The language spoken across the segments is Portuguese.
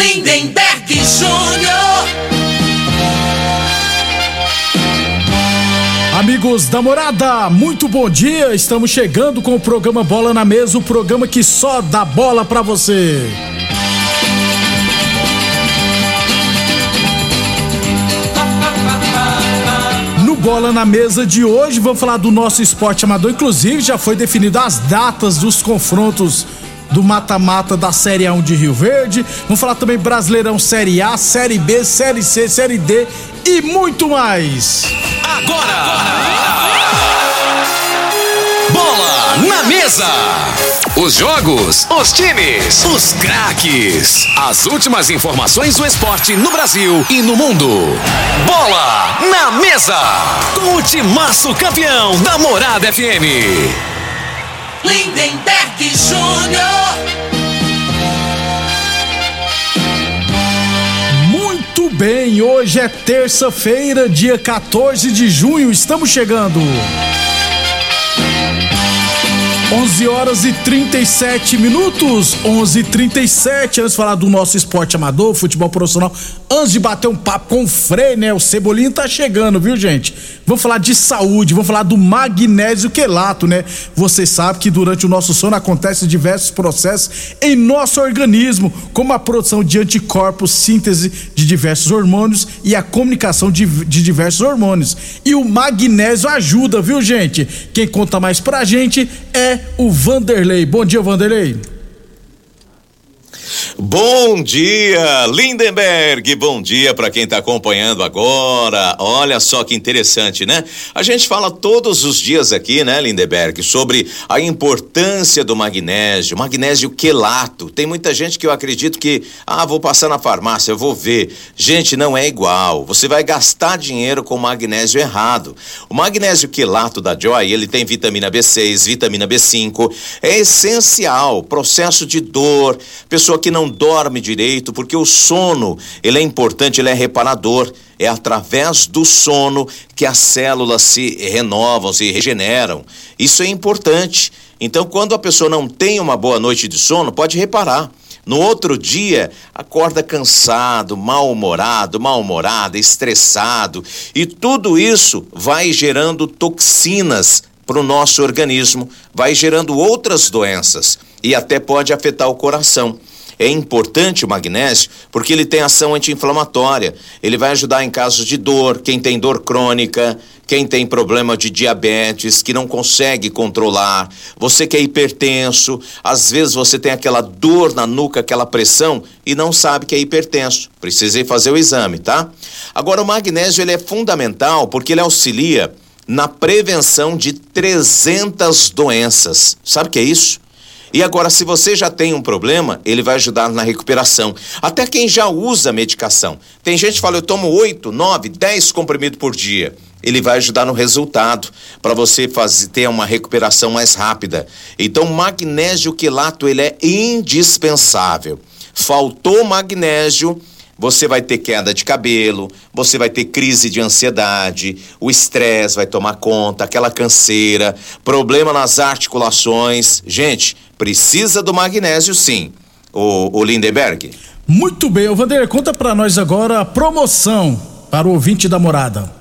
Lindenberg Júnior Amigos da morada, muito bom dia. Estamos chegando com o programa Bola na Mesa o programa que só dá bola pra você. Bola na Mesa de hoje, vamos falar do nosso esporte amador. Inclusive, já foi definido as datas dos confrontos do mata-mata da Série A1 de Rio Verde. Vamos falar também Brasileirão Série A, Série B, Série C, Série D e muito mais. Agora! Bola na mesa! Os jogos, os times, os craques. As últimas informações do esporte no Brasil e no mundo. Bola na mesa! Com o timaço campeão da Morada FM. Lindenberg Júnior. Muito bem, hoje é terça-feira, dia 14 de junho, estamos chegando. 11 horas e 37 minutos, 11 e 37 Antes de falar do nosso esporte amador, futebol profissional, antes de bater um papo com o Frei, né? O Cebolinha tá chegando, viu, gente? Vamos falar de saúde, vamos falar do magnésio quelato, né? Você sabe que durante o nosso sono acontecem diversos processos em nosso organismo, como a produção de anticorpos, síntese de diversos hormônios e a comunicação de, de diversos hormônios. E o magnésio ajuda, viu, gente? Quem conta mais pra gente é o Vanderlei. Bom dia, Vanderlei. Bom dia, Lindenberg. Bom dia para quem está acompanhando agora. Olha só que interessante, né? A gente fala todos os dias aqui, né, Lindenberg, sobre a importância do magnésio, magnésio quelato. Tem muita gente que eu acredito que, ah, vou passar na farmácia, eu vou ver. Gente, não é igual. Você vai gastar dinheiro com magnésio errado. O magnésio quelato da Joy, ele tem vitamina B6, vitamina B5, é essencial. Processo de dor, pessoa que não dorme direito, porque o sono, ele é importante, ele é reparador. É através do sono que as células se renovam, se regeneram. Isso é importante. Então, quando a pessoa não tem uma boa noite de sono, pode reparar. No outro dia, acorda cansado, mal-humorado, mal-humorada, estressado, e tudo isso vai gerando toxinas para o nosso organismo, vai gerando outras doenças e até pode afetar o coração. É importante o magnésio porque ele tem ação anti-inflamatória. Ele vai ajudar em casos de dor, quem tem dor crônica, quem tem problema de diabetes, que não consegue controlar, você que é hipertenso, às vezes você tem aquela dor na nuca, aquela pressão e não sabe que é hipertenso. Precisei fazer o exame, tá? Agora o magnésio ele é fundamental porque ele auxilia na prevenção de 300 doenças. Sabe o que é isso? E agora, se você já tem um problema, ele vai ajudar na recuperação. Até quem já usa medicação. Tem gente que fala, eu tomo 8, 9, 10 comprimidos por dia. Ele vai ajudar no resultado, para você fazer, ter uma recuperação mais rápida. Então, magnésio quelato, ele é indispensável. Faltou magnésio, você vai ter queda de cabelo, você vai ter crise de ansiedade, o estresse vai tomar conta, aquela canseira, problema nas articulações. Gente, precisa do magnésio sim. O, o Lindenberg. Muito bem, o Vanderlei, conta para nós agora a promoção para o ouvinte da morada.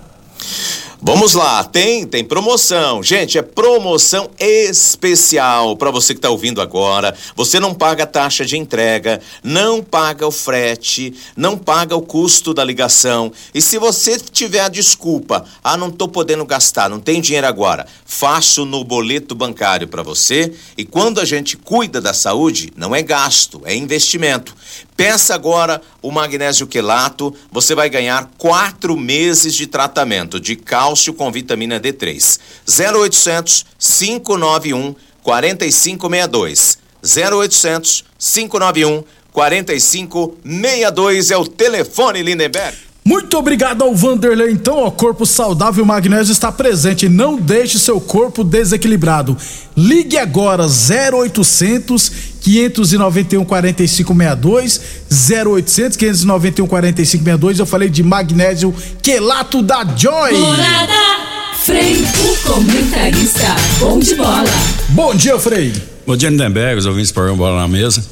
Vamos lá, tem tem promoção. Gente, é promoção especial para você que está ouvindo agora. Você não paga taxa de entrega, não paga o frete, não paga o custo da ligação. E se você tiver a desculpa, ah, não estou podendo gastar, não tem dinheiro agora, faço no boleto bancário para você. E quando a gente cuida da saúde, não é gasto, é investimento. Peça agora o magnésio quelato, você vai ganhar quatro meses de tratamento de cálcio com vitamina D3. 0800 591 4562. 0800 591 4562 é o telefone, Lindenberg. Muito obrigado ao Vanderlei. Então, o corpo saudável magnésio está presente. Não deixe seu corpo desequilibrado. Ligue agora 0800 591 4562 0800 591 4562. Eu falei de magnésio quelato da Joy. Morada Frei, o comentarista bom de bola. Bom dia, Frei. Bom dia, Lindenberg, os ouvintes para bola na mesa.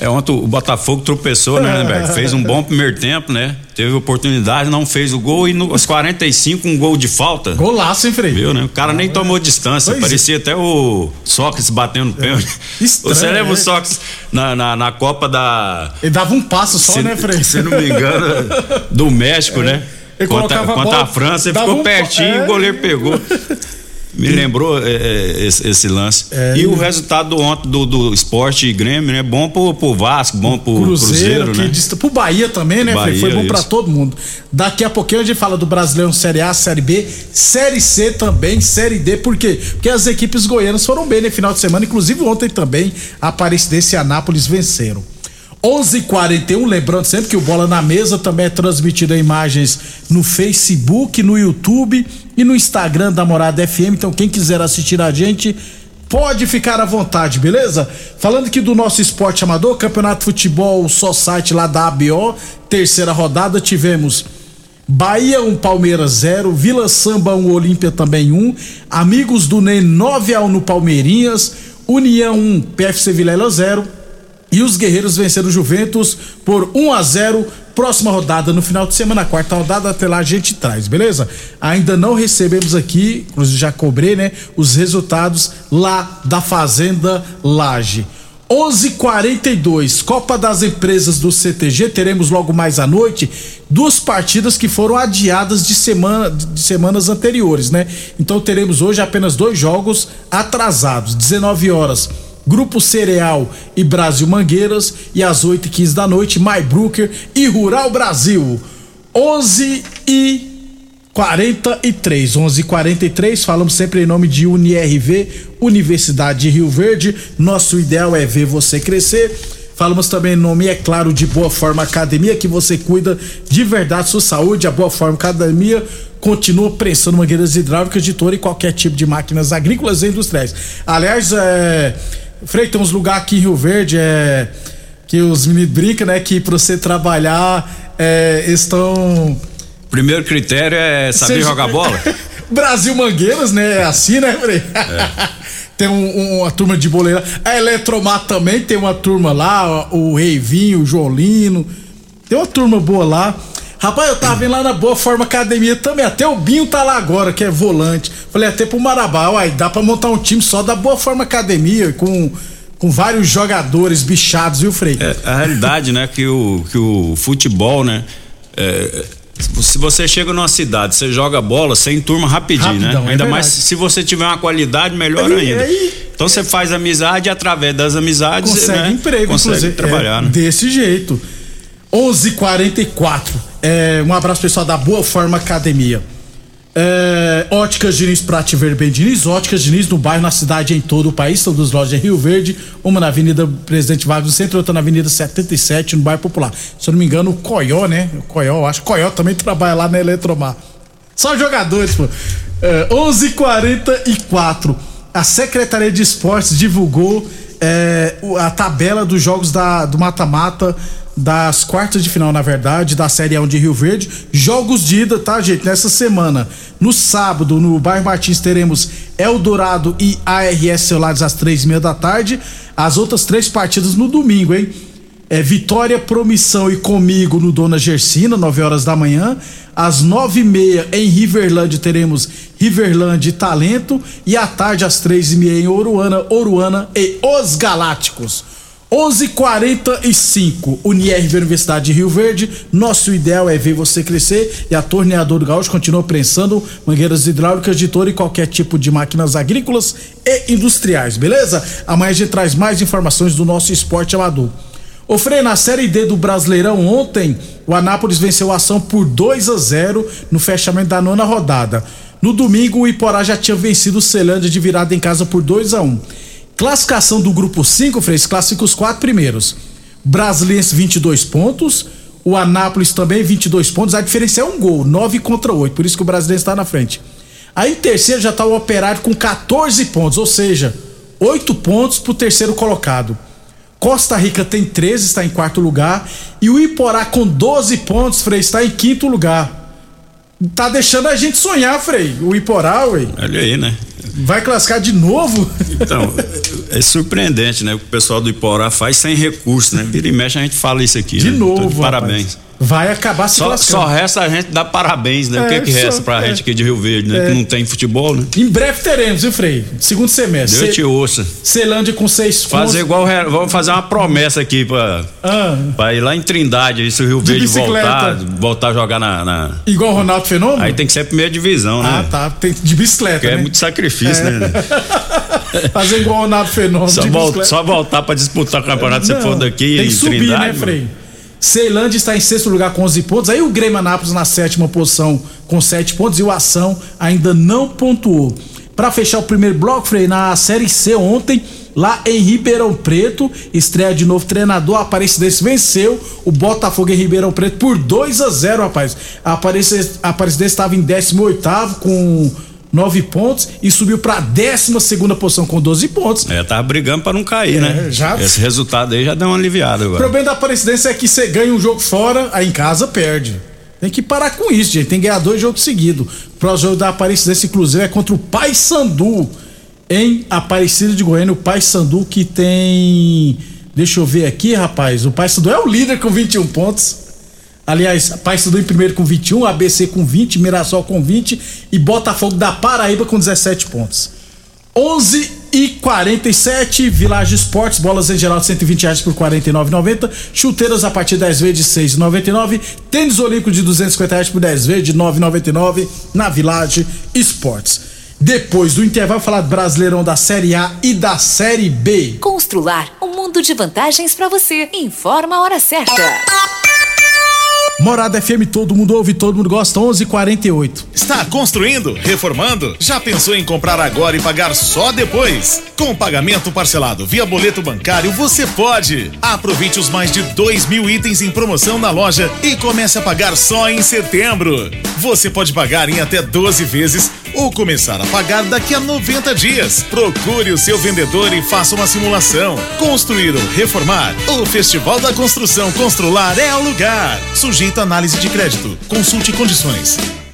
É, ontem o Botafogo tropeçou, né, Lindenberg? Fez um bom primeiro tempo, né? Teve oportunidade, não fez o gol e nos 45 um gol de falta. Golaço, hein, Frei? Viu, né? O cara nem tomou distância. Pois é. parecia até o Sócrates batendo no pênalti. Estranho, Você lembra né? o Sócrates na, na, na Copa da. Ele dava um passo só, se, né, Frei? se não me engano, do México, né? Ele Contra, a contra bola, a França, ele ficou um pertinho e é. o goleiro pegou. Me lembrou é, é, esse, esse lance. É, e o resultado do ontem do, do esporte e Grêmio, né? Bom pro, pro Vasco, bom pro Cruzeiro, Cruzeiro, né? dista- pro Bahia também, né? Bahia, Foi bom pra isso. todo mundo. Daqui a pouquinho a gente fala do Brasileirão Série A, Série B, Série C também, Série D. Por quê? Porque as equipes goianas foram bem no final de semana, inclusive ontem também a Aparecidense e a Anápolis venceram. 11:41, lembrando sempre que o Bola na Mesa também é transmitido em imagens no Facebook, no YouTube e no Instagram da Morada FM. Então quem quiser assistir a gente Pode ficar à vontade, beleza? Falando aqui do nosso esporte amador, Campeonato Futebol Só Site lá da ABO, terceira rodada, tivemos Bahia 1, Palmeiras 0, Vila Samba 1, Olímpia também 1, Amigos do NEM 9 a 1 no Palmeirinhas, União 1, PFC Vilela 0 e os Guerreiros venceram o Juventus por 1 a 0 Próxima rodada no final de semana, quarta rodada, até lá a gente traz, beleza? Ainda não recebemos aqui, inclusive já cobrei, né? Os resultados lá da Fazenda Laje. 11:42 Copa das Empresas do CTG teremos logo mais à noite duas partidas que foram adiadas de semana de semanas anteriores, né? Então teremos hoje apenas dois jogos atrasados, 19 horas. Grupo Cereal e Brasil Mangueiras e às 8h15 da noite Maybrucker e Rural Brasil. 11 e 43, 11 43 falamos sempre em nome de UniRV, Universidade de Rio Verde. Nosso ideal é ver você crescer. Falamos também em nome, é claro, de Boa Forma Academia, que você cuida de verdade sua saúde. A Boa Forma Academia continua prensando mangueiras hidráulicas de touro e qualquer tipo de máquinas agrícolas e industriais. Aliás, é. Frei, tem uns lugares aqui em Rio Verde, é. Que os meninos brincam, né? Que pra você trabalhar, é, estão. Primeiro critério é saber Seja- jogar bola. Brasil Mangueiras, né? É assim, né, Frei? tem um- um- uma turma de boleira. A Eletromar também tem uma turma lá, o Reivinho, o Jolino. Tem uma turma boa lá. Rapaz, eu tava vendo lá na Boa Forma Academia também. Até o Binho tá lá agora, que é volante. Falei até pro Marabá, uai, dá pra montar um time só da Boa Forma Academia, com, com vários jogadores bichados, viu, Frei? É, a realidade, né, que o, que o futebol, né, é, se você chega numa cidade, você joga bola, você enturma rapidinho, Rapidão, é né? Ainda mais verdade. se você tiver uma qualidade, melhor Aí- ainda. aí- Então você faz amizade e através das amizades, consegue né, emprego, consegue inclusive. trabalhar, é, né? Desse jeito. 11:44. É, um abraço pessoal da Boa Forma Academia. É, Óticas Diniz Prate Ver bem Diniz, Óticas Diniz no bairro, na cidade, em todo o país, são duas lojas em Rio Verde, uma na Avenida Presidente Vargas no centro, outra na Avenida 77, no bairro Popular. Se eu não me engano, o Coió, né? O Coió, acho que Coió também trabalha lá na Eletromar. Só jogadores, pô. É, 11:44. A Secretaria de Esportes divulgou é, a tabela dos jogos da, do mata-mata das quartas de final, na verdade, da Série A1 de Rio Verde. Jogos de ida, tá, gente? Nessa semana. No sábado, no bairro Martins, teremos Eldorado e ARS Celulares às três e meia da tarde. As outras três partidas no domingo, hein? É Vitória, Promissão e Comigo no Dona Gersina, 9 horas da manhã. Às nove e meia em Riverlândia teremos Riverlândia e Talento. E à tarde, às três e meia em Oruana, Oruana e Os Galácticos. 11:45 Unirv Universidade de Rio Verde. Nosso ideal é ver você crescer e a Torneadora do Gaúcho continua prensando mangueiras hidráulicas de touro e qualquer tipo de máquinas agrícolas e industriais, beleza? Amanhã a gente traz mais informações do nosso esporte amador. Ô Frei, na Série D do Brasileirão ontem, o Anápolis venceu a ação por 2 a 0 no fechamento da nona rodada. No domingo, o Iporá já tinha vencido o Celândia de virada em casa por 2 a 1 Classificação do grupo 5, Frei, se classifica os quatro primeiros. Brasiliense 22 pontos, o Anápolis também 22 pontos, a diferença é um gol, 9 contra 8, por isso que o Brasiliense está na frente. Aí em terceiro já está o Operário com 14 pontos, ou seja, 8 pontos para o terceiro colocado. Costa Rica tem 13, está em quarto lugar. E o Iporá com 12 pontos, Frei, está em quinto lugar. Tá deixando a gente sonhar, Frei. O Iporá, ué. Olha aí, né? Vai classificar de novo? Então, é surpreendente, né? O pessoal do Iporá faz sem recurso, né? Vira e mexe a gente fala isso aqui. De né? novo, Então, Parabéns. Vai acabar se Só, só resta a gente dar parabéns, né? o que, É, que resta só- pra é. gente aqui de Rio Verde, né? Que não tem futebol, né? Em breve teremos, viu, Frei? Segundo semestre. Deus te ouça. Celândia com 6 Fazer igual. Vamos fazer uma promessa aqui pra, Ah, pra ir lá em Trindade, aí se o Rio Verde voltar, voltar a jogar na. na- igual o Ronaldo Fenômeno? Aí tem que ser a primeira divisão, Ah, né? tá. Tem de bicicleta. É né? muito sacrifício, né? Fazer igual o Ronaldo Fenômeno. Só, de vol- só voltar pra disputar o campeonato se for daqui Tem em que subir, Trindade. né. Frei? Ceilândia está em sexto lugar com 11 pontos. Aí o Grêmio Anápolis na sétima posição com 7 pontos. E o Ação ainda não pontuou. Para fechar o primeiro bloco, Frei, na Série C ontem, lá em Ribeirão Preto, estreia de novo treinador. A Aparecidense venceu o Botafogo em Ribeirão Preto por 2 a 0 rapaz. A Aparecidense estava em 18 com 9 pontos e subiu para 12 segunda posição com 12 pontos. É, tava brigando pra não cair, né? É, já- Esse resultado aí já deu uma aliviada O agora. problema da Aparecidense é que você ganha um jogo fora, aí em casa perde. Tem que parar com isso, gente. Tem que ganhar dois jogos seguidos. O próximo jogo da Aparecidense, inclusive, é contra o Paysandu, em Aparecida de Goiânia. O Paysandu que tem. Deixa eu ver aqui, rapaz. O Paysandu é o líder com 21 pontos. Aliás, Paysandu em primeiro com 21, ABC com 20, Mirassol com 20 e Botafogo da Paraíba com 17 pontos. 11 e 47, Village Esportes, bolas em geral de 120 reais por 49,90. Chuteiras a partir de 10 vezes de 6,99. Tênis olímpico de 250 reais por 10 vezes de 9,99 na Village Esportes. Depois do intervalo, falar do Brasileirão da Série A e da Série B. Constrular um mundo de vantagens para você. Informa a hora certa. Morada FM, todo mundo ouve, todo mundo gosta, 11 h 48 Está construindo? Reformando? Já pensou em comprar agora e pagar só depois? Com pagamento parcelado via boleto bancário, você pode. Aproveite os mais de 2 mil itens em promoção na loja e comece a pagar só em setembro. Você pode pagar em até 12 vezes ou começar a pagar daqui a 90 dias. Procure o seu vendedor e faça uma simulação. Construir ou reformar? O Festival da Construção Constrular é o lugar. Sujeito a análise de crédito. Consulte condições.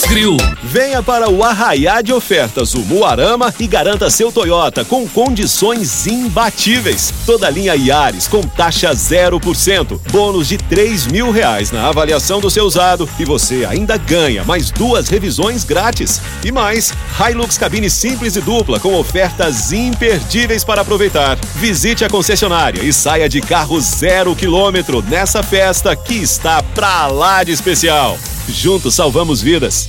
Grill. Venha para o Arraiá de Ofertas, o Muarama, e garanta seu Toyota com condições imbatíveis. Toda linha Yaris com taxa 0%, bônus de 3 mil reais na avaliação do seu usado e você ainda ganha mais duas revisões grátis. E mais, Hilux cabine simples e dupla com ofertas imperdíveis para aproveitar. Visite a concessionária e saia de carro zero quilômetro nessa festa que está pra lá de especial. Juntos salvamos vidas.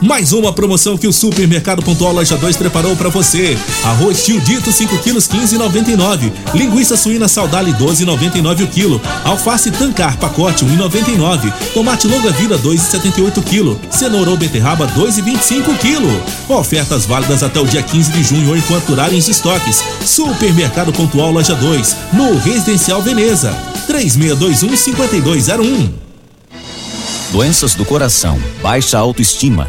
Mais uma promoção que o Supermercado Pontual Loja 2 preparou para você. Arroz tio dito 5 quilos 15,99. Linguiça suína saudale 12,99 o quilo. Alface tancar pacote 1,99. Tomate longa vida 2,78 quilo. Cenoura ou beterraba 2,25 quilo. Ofertas válidas até o dia 15 de junho ou enquanto durarem os estoques. Supermercado Pontual Loja 2, no Residencial Veneza. 3621 5201. Doenças do coração, baixa autoestima,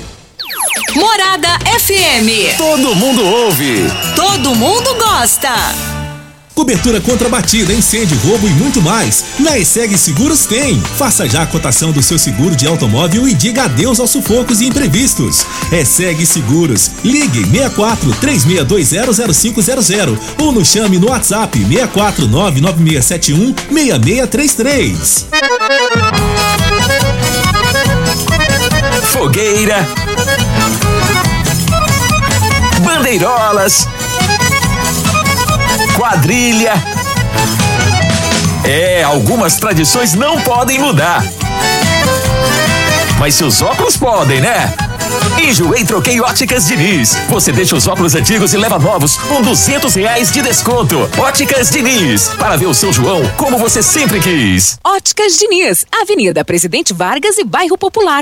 Morada FM. Todo mundo ouve. Todo mundo gosta. Cobertura contra batida, incêndio, roubo e muito mais. Na ESEG Seguros tem. Faça já a cotação do seu seguro de automóvel e diga adeus aos sufocos e imprevistos. ESEG Seguros. Ligue 64 36200500 ou nos chame no WhatsApp 64 99671 6633. Fogueira. Bandeirolas. Quadrilha. É, algumas tradições não podem mudar. Mas seus óculos podem, né? Enjoei Troquei Óticas Diniz. Você deixa os óculos antigos e leva novos com duzentos reais de desconto. Óticas Diniz. Para ver o São João como você sempre quis. Óticas Diniz, Avenida Presidente Vargas e Bairro Popular.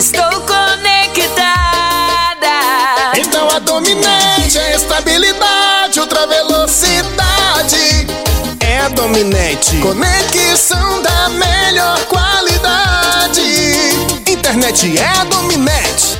Estou conectada. Então a Dominete é estabilidade, ultra velocidade. É a Dominete. Conexão da melhor qualidade. Internet é a Dominete.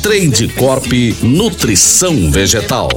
Trade Corp Nutrição Vegetal.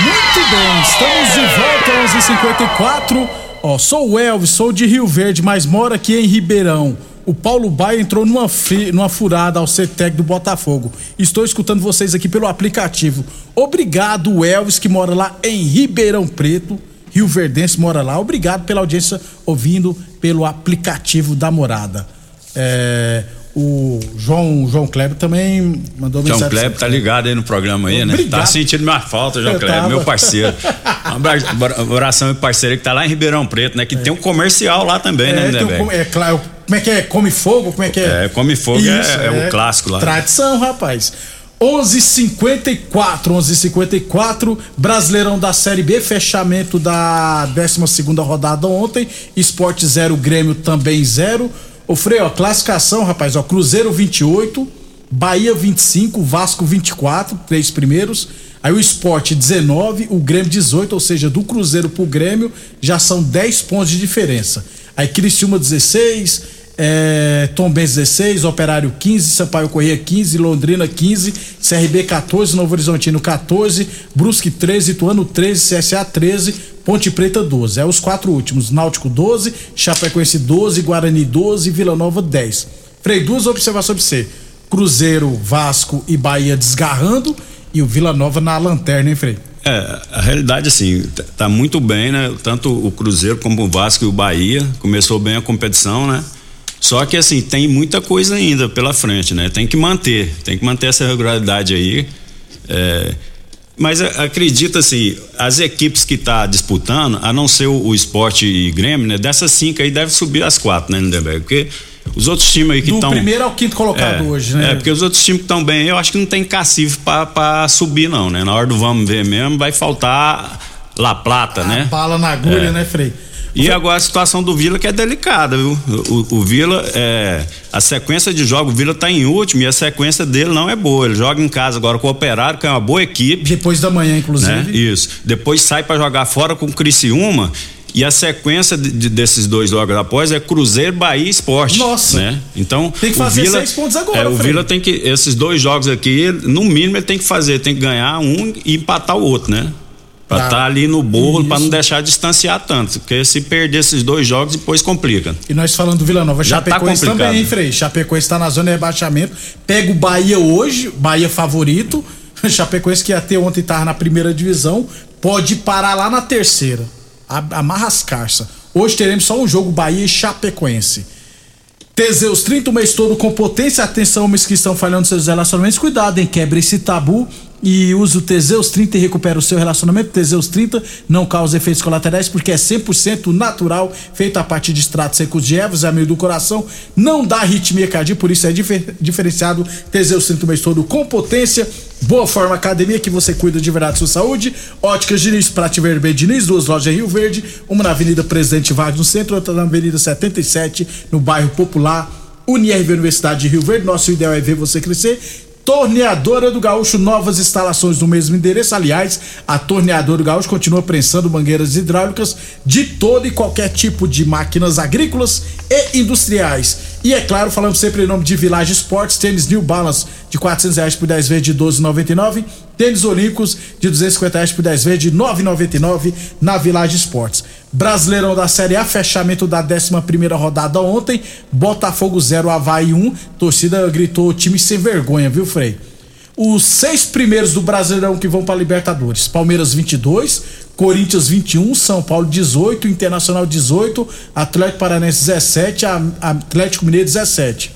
Muito bem, estamos de volta 11:54. Ó, sou o Elvis, sou de Rio Verde, mas moro aqui em Ribeirão. O Paulo Baia entrou numa, numa furada ao CETEC do Botafogo. Estou escutando vocês aqui pelo aplicativo. Obrigado, Elvis, que mora lá em Ribeirão Preto. Rio Verdense mora lá. Obrigado pela audiência ouvindo pelo aplicativo da morada. É, o João, João Kleber também mandou João mensagem. Kleber tá ligado aí no programa aí, né? Obrigado. Tá sentindo minha falta, João Eu Kleber, tava. meu parceiro. Um abra- abra- abração meu parceiro que tá lá em Ribeirão Preto, né? Que tem um comercial lá também, né, É, tem um é claro, como é que é? Come fogo? Como é que é? É, Come Fogo é- é o clássico lá. Tradição, rapaz. 11:54, 11:54, Brasileirão da Série B, fechamento da 12 segunda rodada ontem, Esporte 0, Grêmio também 0. Ô Frei, ó, classificação, rapaz, ó, Cruzeiro 28, Bahia 25, Vasco 24, três primeiros. Aí o Esporte 19, o Grêmio 18, ou seja, do Cruzeiro pro Grêmio já são 10 pontos de diferença. Aí Criciúma 16, é, Benz 16, Operário 15, Sampaio Corrêa 15, Londrina 15, CRB 14, Novo Horizontino 14, Brusque 13, Ituano 13, CSA 13, Ponte Preta 12. É os quatro últimos, Náutico 12, Chapecoense 12, Guarani 12, Vila Nova 10. Frei, duas observações pra você. Cruzeiro, Vasco e Bahia desgarrando e o Vila Nova na lanterna, hein, Frei? É, a realidade assim, tá- tá muito bem, né? Tanto o Cruzeiro como o Vasco e o Bahia. Começou bem a competição, né? Só que assim, tem muita coisa ainda pela frente, né? Tem que manter, tem que manter essa regularidade aí. É, mas a- acredita assim, as equipes que tá disputando, a não ser o, o esporte e Grêmio, né? Dessas cinco aí deve subir as quatro, né, Lindenberg? Porque os outros times aí que Do estão. primeiro ao quinto colocado é, hoje, né? É, porque os outros times que estão bem, eu acho que não tem cacife pra, pra subir, não, né? Na hora do vamos ver mesmo, vai faltar La Plata, né? Bala na agulha, É. né, Frei? E agora a situação do Vila que é delicada, viu? O, o Vila, é, a sequência de jogos, o Vila tá em último e a sequência dele não é boa. Ele joga em casa agora com o Operário, que é uma boa equipe. Depois da manhã, inclusive. Né? Isso. Depois sai pra jogar fora com o Criciúma. E a sequência de- de- desses dois jogos após é Cruzeiro, Bahia e Esporte. Nossa. Né? Então, Tem que o fazer Vila, seis pontos agora, É, o Frei. Vila tem que. Esses dois jogos aqui, no mínimo, ele tem que fazer, tem que ganhar um e empatar o outro, né? Pra Tá. estar ali no bolo, pra Isso. não deixar distanciar tanto. Porque se perder esses dois jogos, depois complica. E nós falando do Vila Nova, Já tá Chapecoense complicado. também, hein, Frei? Chapecoense tá na zona de rebaixamento. Pega o Bahia hoje, Bahia favorito. Chapecoense que ia ter ontem tava na primeira divisão, pode parar lá na terceira. Amarra as carças. Hoje teremos só um jogo Bahia e Chapecoense. Teseus 30 o mês todo com potência. Atenção, homens que estão falhando seus relacionamentos. Cuidado, hein? Quebre esse tabu e use o Teseus 30 e recupera o seu relacionamento. Teseus 30 não causa efeitos colaterais porque é 100% natural, feito a partir de extratos secos de ervas, é amigo do coração, não dá arritmia cardíaca, por isso é difer- diferenciado. Teseus 30 o mês todo com potência. Boa Forma Academia, que você cuida de verdade da sua saúde. Óticas Diniz, Prate Vermelho Diniz, duas lojas em Rio Verde, uma na Avenida Presidente Vargas no centro, outra na Avenida 77, no bairro Popular. Unirv Universidade de Rio Verde, nosso ideal é ver você crescer. Torneadora do Gaúcho, novas instalações no mesmo endereço. Aliás, a Torneadora do Gaúcho continua prensando mangueiras hidráulicas de todo e qualquer tipo de máquinas agrícolas e industriais. E é claro, falamos sempre em nome de Village Sports, tênis New Balance de 400 reais por 10 vezes de 12,99. Tênis Olímpicos de 250 reais por 10 vezes de 9,99 na Village Sports. Brasileirão da Série A, fechamento da 11 primeira rodada ontem. Botafogo 0, Havaí 1. Torcida gritou time sem vergonha, viu, Frei? Os seis primeiros do Brasileirão que vão para Libertadores: Palmeiras 22, Corinthians 21, São Paulo 18, Internacional 18, Atlético Paranense 17, A- Atlético Mineiro 17.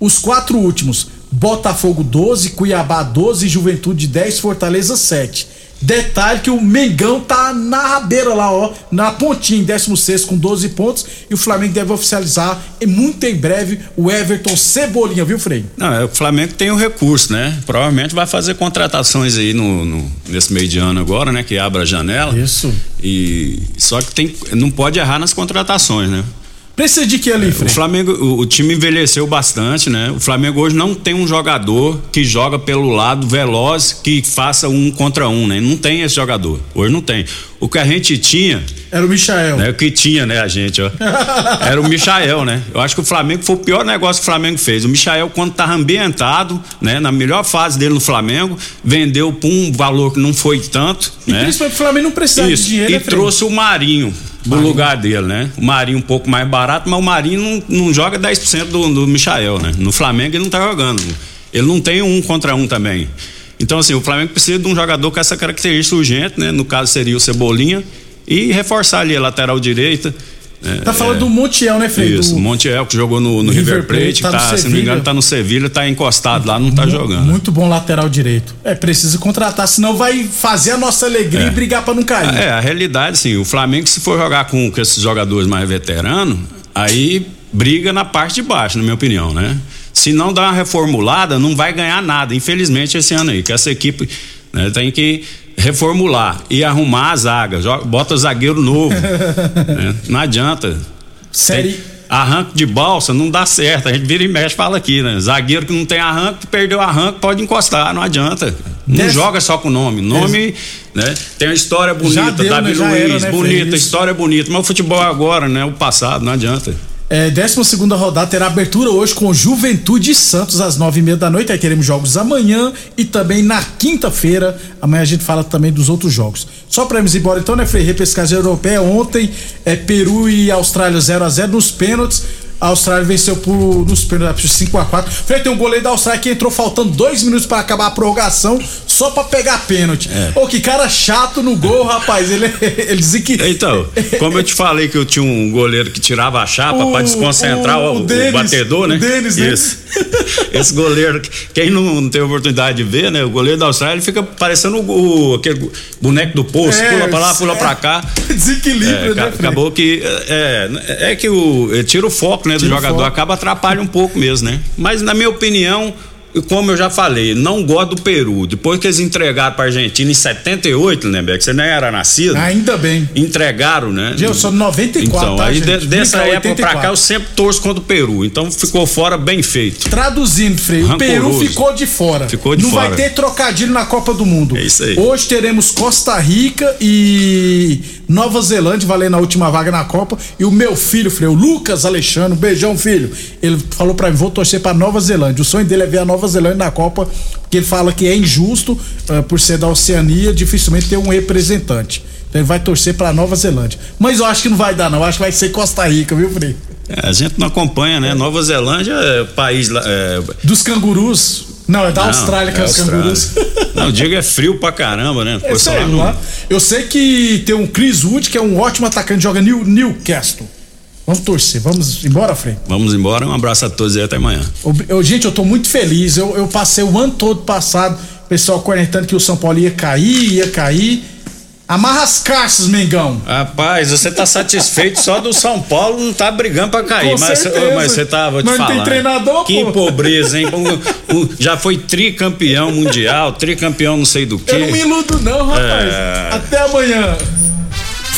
Os quatro últimos: Botafogo 12, Cuiabá 12, Juventude 10, Fortaleza 7. Detalhe que o Mengão tá na rabeira lá, ó, na pontinha, em 16 com 12 pontos. E o Flamengo deve oficializar e muito em breve o Everton Cebolinha, viu, Frei? Não, é, o Flamengo tem o recurso, né? Provavelmente vai fazer contratações aí no, no- nesse meio de ano agora, né? Que abra a janela. Isso. E só que tem, não pode errar nas contratações, né? Precisa de que ali, O Frei? Flamengo, o, o time envelheceu bastante, né? O Flamengo hoje não tem um jogador que joga pelo lado veloz que faça um contra um, né? Não tem esse jogador. Hoje não tem. O que a gente tinha. Era o Michael. Né? O que tinha, né, a gente, ó. Era o Michael, né? Eu acho que o Flamengo foi o pior negócio que o Flamengo fez. O Michael, quando tava ambientado, né? Na melhor fase dele no Flamengo, vendeu por um valor que não foi tanto, E né? principalmente o Flamengo não precisa Isso, de dinheiro, e né, trouxe o Marinho no lugar dele, né? O Marinho um pouco mais barato, mas o Marinho não, não joga 10% do, do Michael, né? No Flamengo ele não tá jogando. Ele não tem um contra um também. Então, assim, o Flamengo precisa de um jogador com essa característica urgente, né? No caso seria o Cebolinha. E reforçar ali a lateral direita. Tá falando É, do Montiel, né, Frei? Isso, Do- o Montiel que jogou no, no River River Plate, tá tá, se não me engano, tá no Sevilha, tá encostado lá, não tá jogando. Muito bom lateral direito. É, precisa contratar, senão vai fazer a nossa alegria É. e brigar pra não cair. É, a realidade, sim. O Flamengo, se for jogar com, com esses jogadores mais veteranos, aí briga na parte de baixo, na minha opinião, né? Se não dar uma reformulada, não vai ganhar nada, infelizmente, esse ano aí. Que essa equipe né, tem que reformular e arrumar a zaga. Joga- bota zagueiro novo. né? Não adianta. Série. Tem- arranque de balsa não dá certo. A gente vira e mexe fala aqui, né? Zagueiro que não tem arranque, perdeu arranque, pode encostar, não adianta. Não joga só com nome. Nome, né? Tem uma história bonita, deu, Davi né? Luiz, era, né, bonita, história bonita. Mas o futebol é agora, né? O passado, não adianta. É, 12 rodada terá abertura hoje com Juventude Santos às nove e meia da noite. Aí teremos jogos amanhã e também na quinta-feira. Amanhã a gente fala também dos outros jogos. Só pra irmos embora então, né, Frei? Repescagem europeia ontem, é Peru e Austrália 0 a 0 nos pênaltis. A Austrália venceu por, nos pênaltis 5 a 4 Frei, tem um goleiro da Austrália que entrou faltando dois minutos para acabar a prorrogação, só pra pegar pênalti. É. Ô, que cara chato no gol, rapaz. Ele, ele dizia que. Então, como eu te falei que eu tinha um goleiro que tirava a chapa O- pra desconcentrar o, o o Denis, batedor, né? o Denis, né? Isso. Esse goleiro, quem não, teve oportunidade de ver, né? O goleiro da Austrália ele fica parecendo o, o- aquele boneco do poço, É, pula pra lá, pula é. pra cá. Desequilíbrio, É, né, acabou que é, é que o ele tira o foco né do Tira o jogador foco. acaba atrapalha um pouco mesmo né mas na minha opinião como eu já falei, não gosto do Peru. Depois que eles entregaram pra Argentina em 78, né, Beck? Você nem era nascido. Ainda bem. Entregaram, né? Eu sou de 94, Então, tá, aí gente? de- dessa época pra 84. cá eu sempre torço contra o Peru. Então ficou fora bem feito. Traduzindo, Frei, o Peru Rancoroso. ficou de fora. Ficou de Não fora. vai ter trocadilho na Copa do Mundo. É isso aí. Hoje teremos Costa Rica e Nova Zelândia valendo a última vaga na Copa. E o meu filho, Frei, o Lucas Alexandre, um beijão, filho. Ele falou pra mim: vou torcer pra Nova Zelândia. O sonho dele é ver a Nova Zelândia na Copa, porque ele fala que é injusto, ah, por ser da Oceania, dificilmente ter um representante. Então ele vai torcer pra Nova Zelândia. Mas eu acho que não vai dar, não. Eu acho que vai ser Costa Rica, viu, Frei? É, a gente não acompanha, né? Nova Zelândia é o país lá. É... Dos cangurus. Não, é da Não, Austrália que é, é os cangurus. Não, diga é frio pra caramba, né? É, sei lá no-. Eu sei que tem um Chris Wood, que é um ótimo atacante, joga New, Newcastle. Vamos torcer, vamos embora, Frei. Vamos embora, um abraço a todos e até amanhã. Eu- gente, eu tô muito feliz. Eu, eu passei o ano todo passado, o pessoal cornetando que o São Paulo ia cair, ia cair. Amarra as caixas, Mengão. Rapaz, você tá satisfeito só do São Paulo, não tá brigando pra cair. Com mas, certeza. mas você tá, vou te Mas não falar. tem treinador, Que pô. pobreza, hein? Um- um- já foi tricampeão mundial, tricampeão não sei do quê. Eu não me iludo, não, rapaz. É. Até amanhã.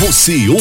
Você